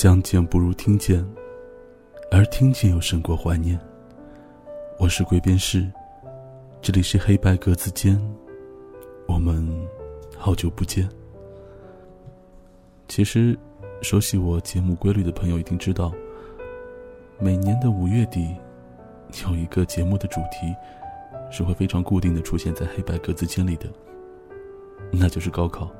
相见不如听见，而听见又胜过怀念。我是鬼边士，这里是黑白格子间，我们好久不见。其实，熟悉我节目规律的朋友一定知道，每年的五月底，有一个节目的主题是会非常固定的出现在黑白格子间里的，那就是高考。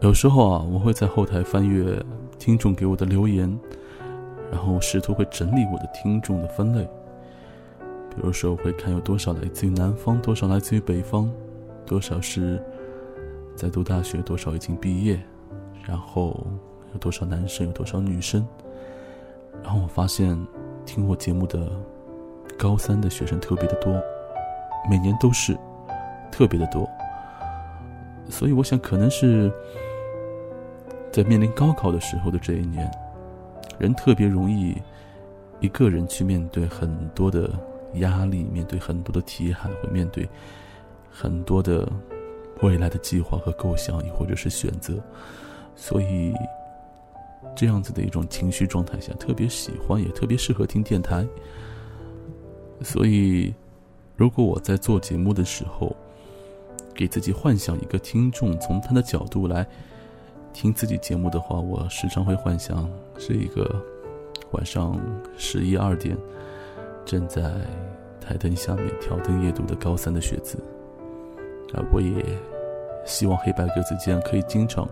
有时候啊，我会在后台翻阅听众给我的留言，然后我试图会整理我的听众的分类。比如说，我会看有多少来自于南方，多少来自于北方，多少是在读大学，多少已经毕业，然后有多少男生，有多少女生。然后我发现，听我节目的高三的学生特别的多，每年都是特别的多。所以我想，可能是。在面临高考的时候的这一年，人特别容易一个人去面对很多的压力，面对很多的题海，会面对很多的未来的计划和构想，亦或者是选择。所以，这样子的一种情绪状态下，特别喜欢，也特别适合听电台。所以，如果我在做节目的时候，给自己幻想一个听众，从他的角度来。听自己节目的话，我时常会幻想是一个晚上十一二点，正在台灯下面挑灯夜读的高三的学子。啊，我也希望黑白格子间可以经常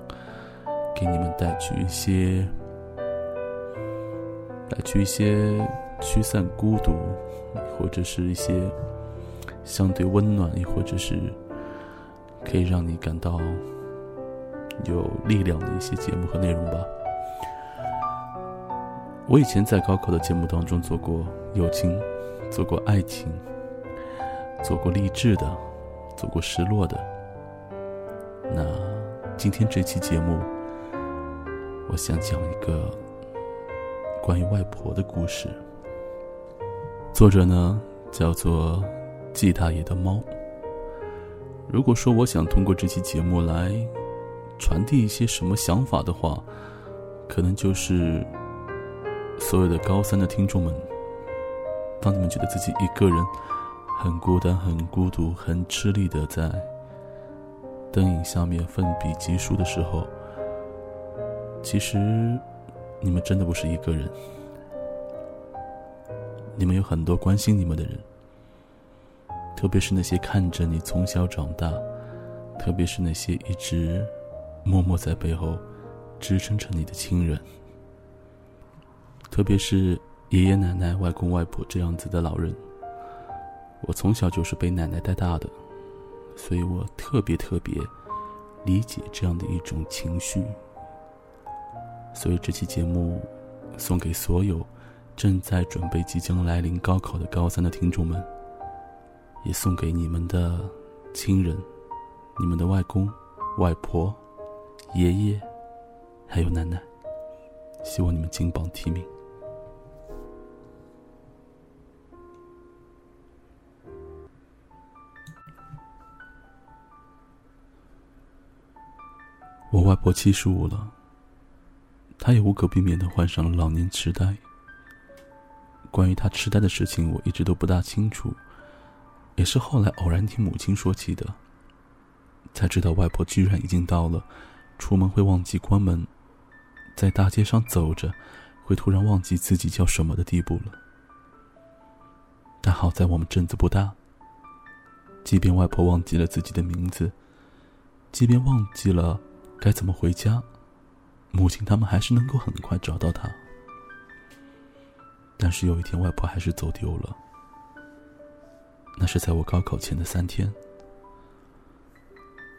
给你们带去一些，带去一些驱散孤独，或者是一些相对温暖，亦或者是可以让你感到。有力量的一些节目和内容吧。我以前在高考的节目当中做过友情，做过爱情，做过励志的，做过失落的。那今天这期节目，我想讲一个关于外婆的故事。作者呢叫做季大爷的猫。如果说我想通过这期节目来。传递一些什么想法的话，可能就是所有的高三的听众们，当你们觉得自己一个人很孤单、很孤独、很吃力的在灯影下面奋笔疾书的时候，其实你们真的不是一个人，你们有很多关心你们的人，特别是那些看着你从小长大，特别是那些一直。默默在背后支撑着你的亲人，特别是爷爷奶奶、外公外婆这样子的老人。我从小就是被奶奶带大的，所以我特别特别理解这样的一种情绪。所以这期节目送给所有正在准备即将来临高考的高三的听众们，也送给你们的亲人、你们的外公、外婆。爷爷，还有奶奶，希望你们金榜题名。我外婆七十五了，她也无可避免的患上了老年痴呆。关于她痴呆的事情，我一直都不大清楚，也是后来偶然听母亲说起的，才知道外婆居然已经到了。出门会忘记关门，在大街上走着，会突然忘记自己叫什么的地步了。但好在我们镇子不大，即便外婆忘记了自己的名字，即便忘记了该怎么回家，母亲他们还是能够很快找到她。但是有一天，外婆还是走丢了。那是在我高考前的三天，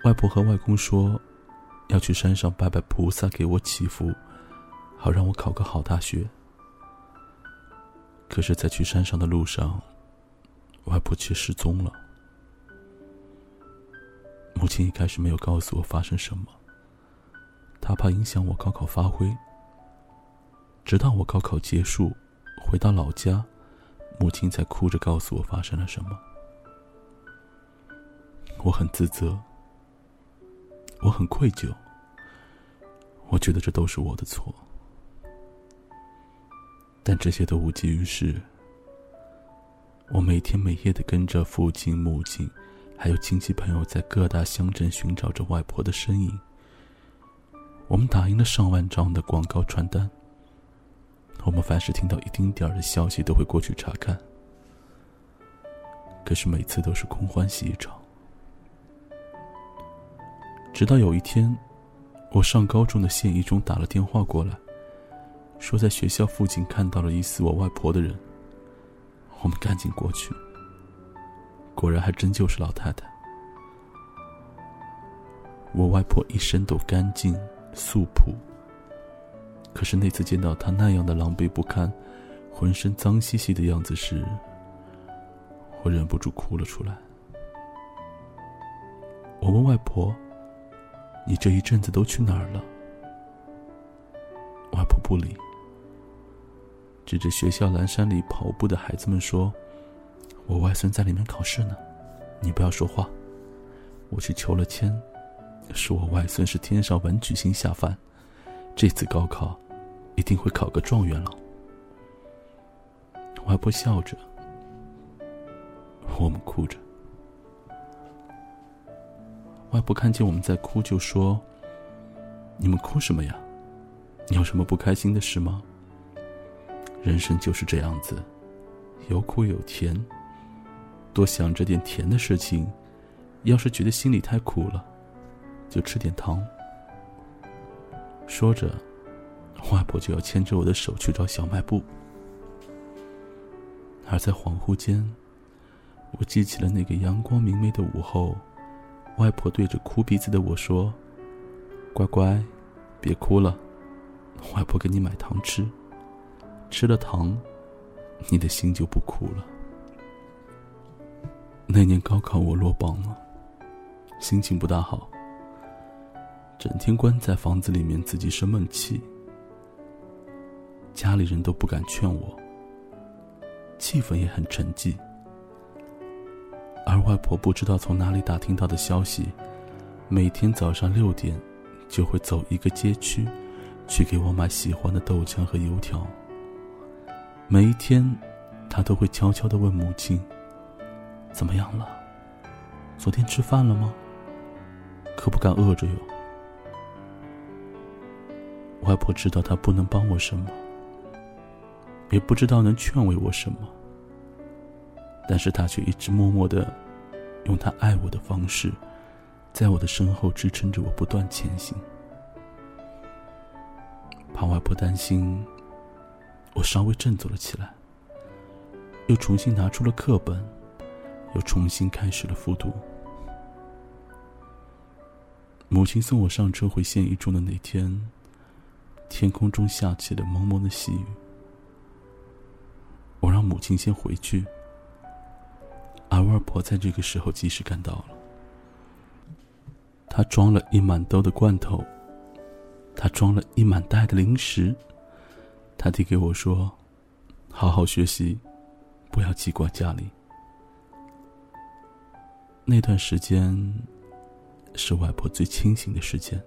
外婆和外公说。要去山上拜拜菩萨，给我祈福，好让我考个好大学。可是，在去山上的路上，外婆却失踪了。母亲一开始没有告诉我发生什么，她怕影响我高考发挥。直到我高考结束，回到老家，母亲才哭着告诉我发生了什么。我很自责。我很愧疚，我觉得这都是我的错。但这些都无济于事。我每天每夜的跟着父亲、母亲，还有亲戚朋友，在各大乡镇寻找着外婆的身影。我们打印了上万张的广告传单。我们凡是听到一丁点儿的消息，都会过去查看。可是每次都是空欢喜一场。直到有一天，我上高中的县一中打了电话过来，说在学校附近看到了疑似我外婆的人。我们赶紧过去，果然还真就是老太太。我外婆一身都干净素朴。可是那次见到她那样的狼狈不堪、浑身脏兮兮的样子时，我忍不住哭了出来。我问外婆：“你这一阵子都去哪儿了？”外婆不理，指着学校蓝山里跑步的孩子们说：“我外孙在里面考试呢，你不要说话。我去求了签，说我外孙是天上文曲星下凡，这次高考。”一定会考个状元了。外婆笑着，我们哭着。外婆看见我们在哭，就说：“你们哭什么呀？你有什么不开心的事吗？人生就是这样子，有苦有甜。多想着点甜的事情，要是觉得心里太苦了，就吃点糖。”说着。外婆就要牵着我的手去找小卖部，而在恍惚间，我记起了那个阳光明媚的午后，外婆对着哭鼻子的我说：“乖乖，别哭了，外婆给你买糖吃，吃了糖，你的心就不苦了。”那年高考我落榜了，心情不大好，整天关在房子里面自己生闷气。家里人都不敢劝我，气氛也很沉寂。而外婆不知道从哪里打听到的消息，每天早上六点就会走一个街区，去给我买喜欢的豆浆和油条。每一天，她都会悄悄的问母亲：“怎么样了？昨天吃饭了吗？可不敢饿着哟。”外婆知道她不能帮我什么。也不知道能劝慰我什么，但是他却一直默默的，用他爱我的方式，在我的身后支撑着我不断前行。怕外婆担心，我稍微振作了起来，又重新拿出了课本，又重新开始了复读。母亲送我上车回县一中的那天，天空中下起了蒙蒙的细雨。我让母亲先回去，而外婆在这个时候及时赶到了。她装了一满兜的罐头，她装了一满袋的零食，她递给我说：“好好学习，不要记挂家里。”那段时间是外婆最清醒的时间，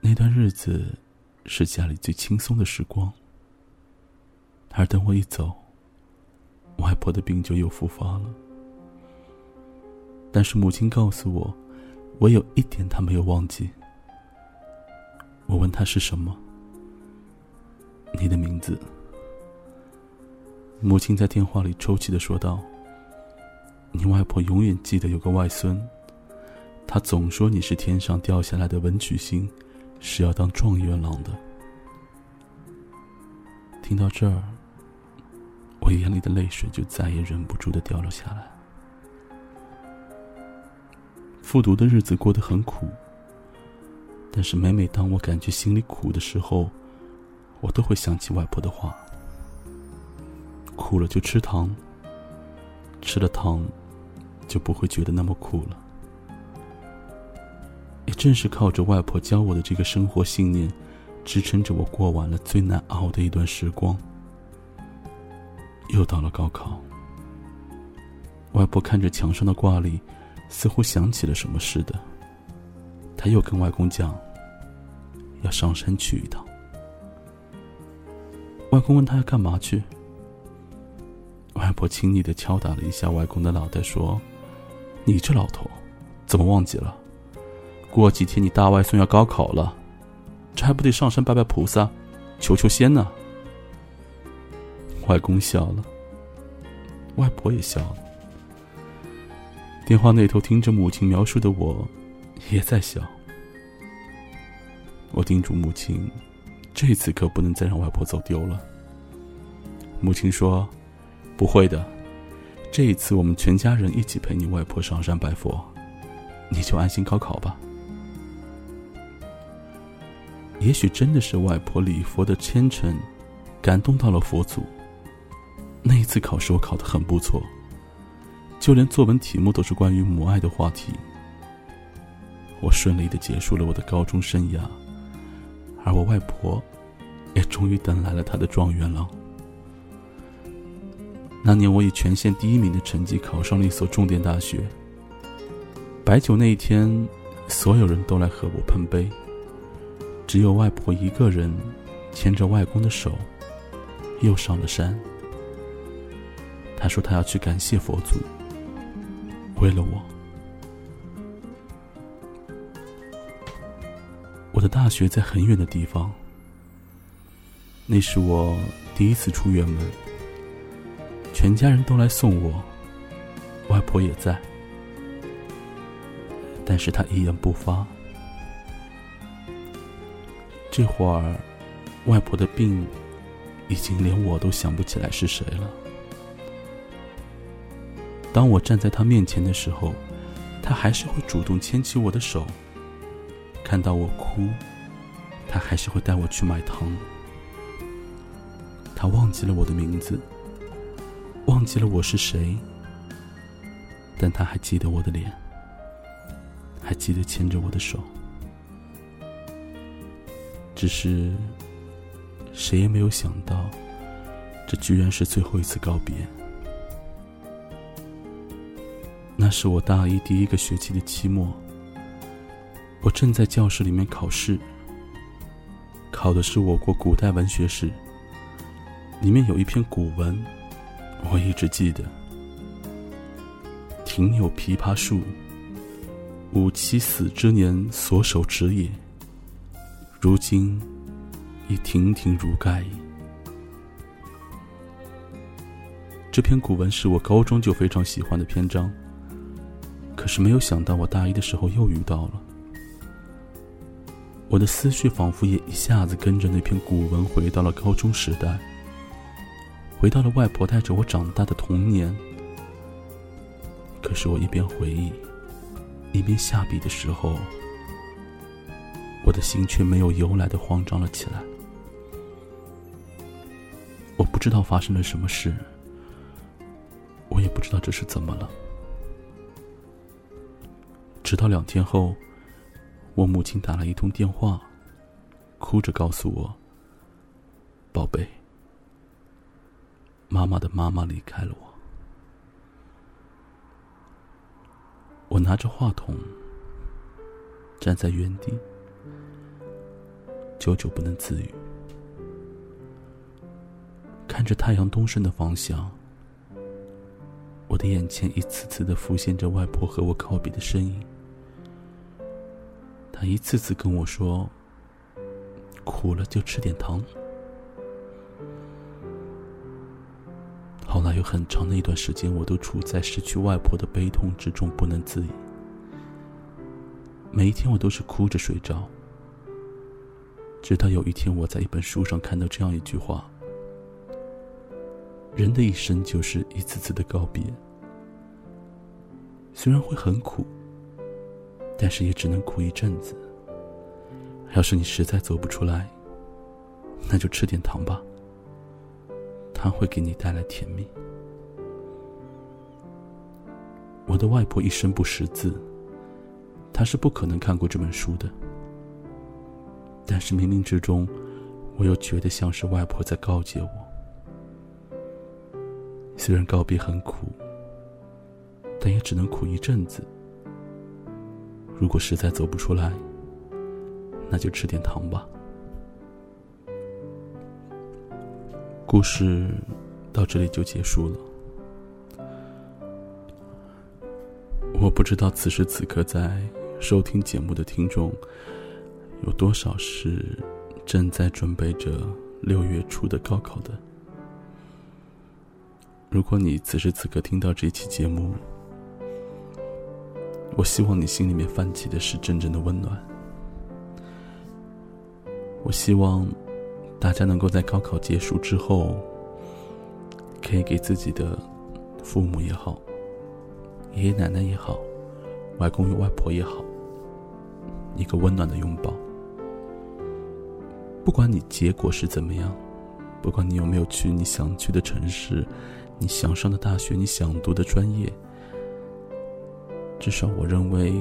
那段日子是家里最轻松的时光。而等我一走，外婆的病就又复发了。但是母亲告诉我，我有一点她没有忘记。我问她是什么？你的名字。母亲在电话里抽泣的说道：“你外婆永远记得有个外孙，她总说你是天上掉下来的文曲星，是要当状元郎的。”听到这儿。我眼里的泪水就再也忍不住的掉了下来。复读的日子过得很苦，但是每每当我感觉心里苦的时候，我都会想起外婆的话：苦了就吃糖，吃了糖，就不会觉得那么苦了。也正是靠着外婆教我的这个生活信念，支撑着我过完了最难熬的一段时光。又到了高考，外婆看着墙上的挂历，似乎想起了什么似的。她又跟外公讲，要上山去一趟。外公问他要干嘛去。外婆轻昵的敲打了一下外公的脑袋，说：“你这老头，怎么忘记了？过几天你大外孙要高考了，这还不得上山拜拜菩萨，求求仙呢？”外公笑了，外婆也笑了。电话那头听着母亲描述的我，也在笑。我叮嘱母亲，这次可不能再让外婆走丢了。母亲说。不会的，这一次我们全家人一起陪你外婆上山拜佛，你就安心高考吧。也许真的是外婆礼佛的虔诚，感动到了佛祖。那一次考试我考得很不错，就连作文题目都是关于母爱的话题。我顺利的结束了我的高中生涯，而我外婆，也终于等来了她的状元郎。那年，我以全县第一名的成绩考上了一所重点大学。摆酒那一天，所有人都来和我碰杯，只有外婆一个人牵着外公的手，又上了山。她说她要去感谢佛祖，为了我。我的大学在很远的地方，那是我第一次出远门。全家人都来送我，外婆也在，但是她一言不发。这会儿，外婆的病已经连我都想不起来是谁了。当我站在他面前的时候，他还是会主动牵起我的手。看到我哭，他还是会带我去买糖。他忘记了我的名字。忘记了我是谁，但他还记得我的脸，还记得牵着我的手。只是，谁也没有想到，这居然是最后一次告别。那是我大一第一个学期的期末，我正在教室里面考试，考的是我国古代文学史，里面有一篇古文。我一直记得，庭有枇杷树，吾妻死之年所手植也。如今已亭亭如盖矣。这篇古文是我高中就非常喜欢的篇章，可是没有想到我大一的时候又遇到了。我的思绪仿佛也一下子跟着那篇古文回到了高中时代。回到了外婆带着我长大的童年，可是我一边回忆，一边下笔的时候，我的心却没有由来的慌张了起来。我不知道发生了什么事，我也不知道这是怎么了。直到两天后，我母亲打了一通电话，哭着告诉我：“宝贝。”妈妈的妈妈离开了我，我拿着话筒站在原地，久久不能自语，看着太阳东升的方向，我的眼前一次次的浮现着外婆和我告别的身影，他一次次跟我说：“苦了就吃点糖。”后来有很长的一段时间，我都处在失去外婆的悲痛之中，不能自已。每一天，我都是哭着睡着。直到有一天，我在一本书上看到这样一句话：人的一生就是一次次的告别，虽然会很苦，但是也只能苦一阵子。要是你实在走不出来，那就吃点糖吧。它会给你带来甜蜜。我的外婆一生不识字，她是不可能看过这本书的。但是冥冥之中，我又觉得像是外婆在告诫我：虽然告别很苦，但也只能苦一阵子。如果实在走不出来，那就吃点糖吧。故事到这里就结束了。我不知道此时此刻在收听节目的听众有多少是正在准备着六月初的高考的。如果你此时此刻听到这期节目，我希望你心里面泛起的是真正的温暖。我希望。大家能够在高考结束之后，可以给自己的父母也好、爷爷奶奶也好、外公与外婆也好，一个温暖的拥抱。不管你结果是怎么样，不管你有没有去你想去的城市、你想上的大学、你想读的专业，至少我认为，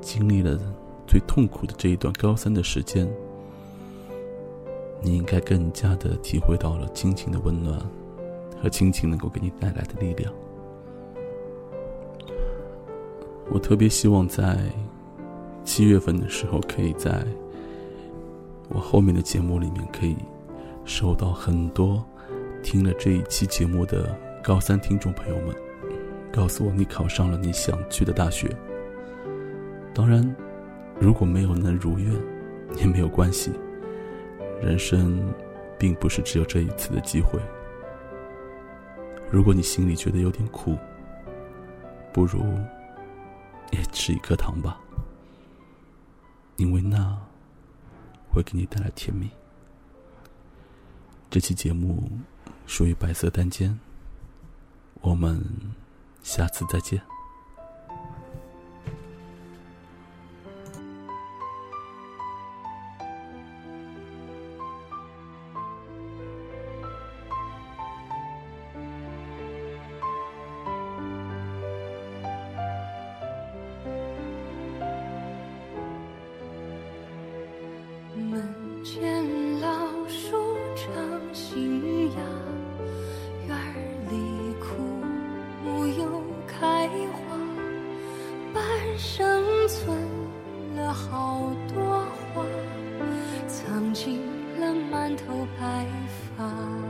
经历了最痛苦的这一段高三的时间。你应该更加的体会到了亲情的温暖，和亲情能够给你带来的力量。我特别希望在七月份的时候，可以在我后面的节目里面，可以收到很多听了这一期节目的高三听众朋友们，告诉我你考上了你想去的大学。当然，如果没有能如愿，也没有关系。人生，并不是只有这一次的机会。如果你心里觉得有点苦，不如也吃一颗糖吧，因为那会给你带来甜蜜。这期节目属于白色单间，我们下次再见。满头白发。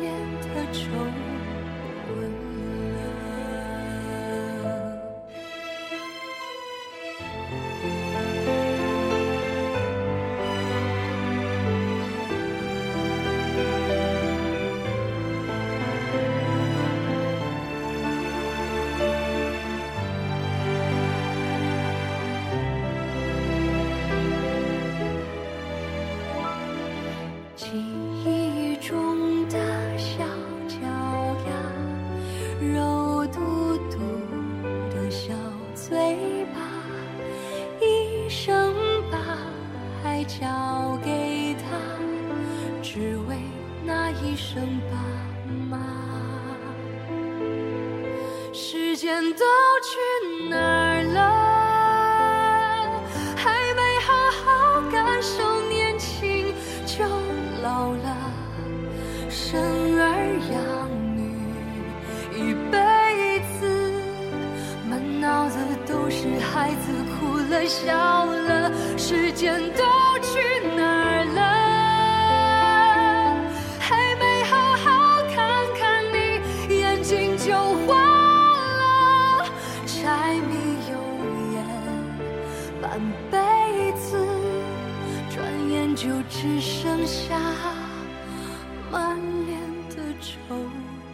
满脸的愁。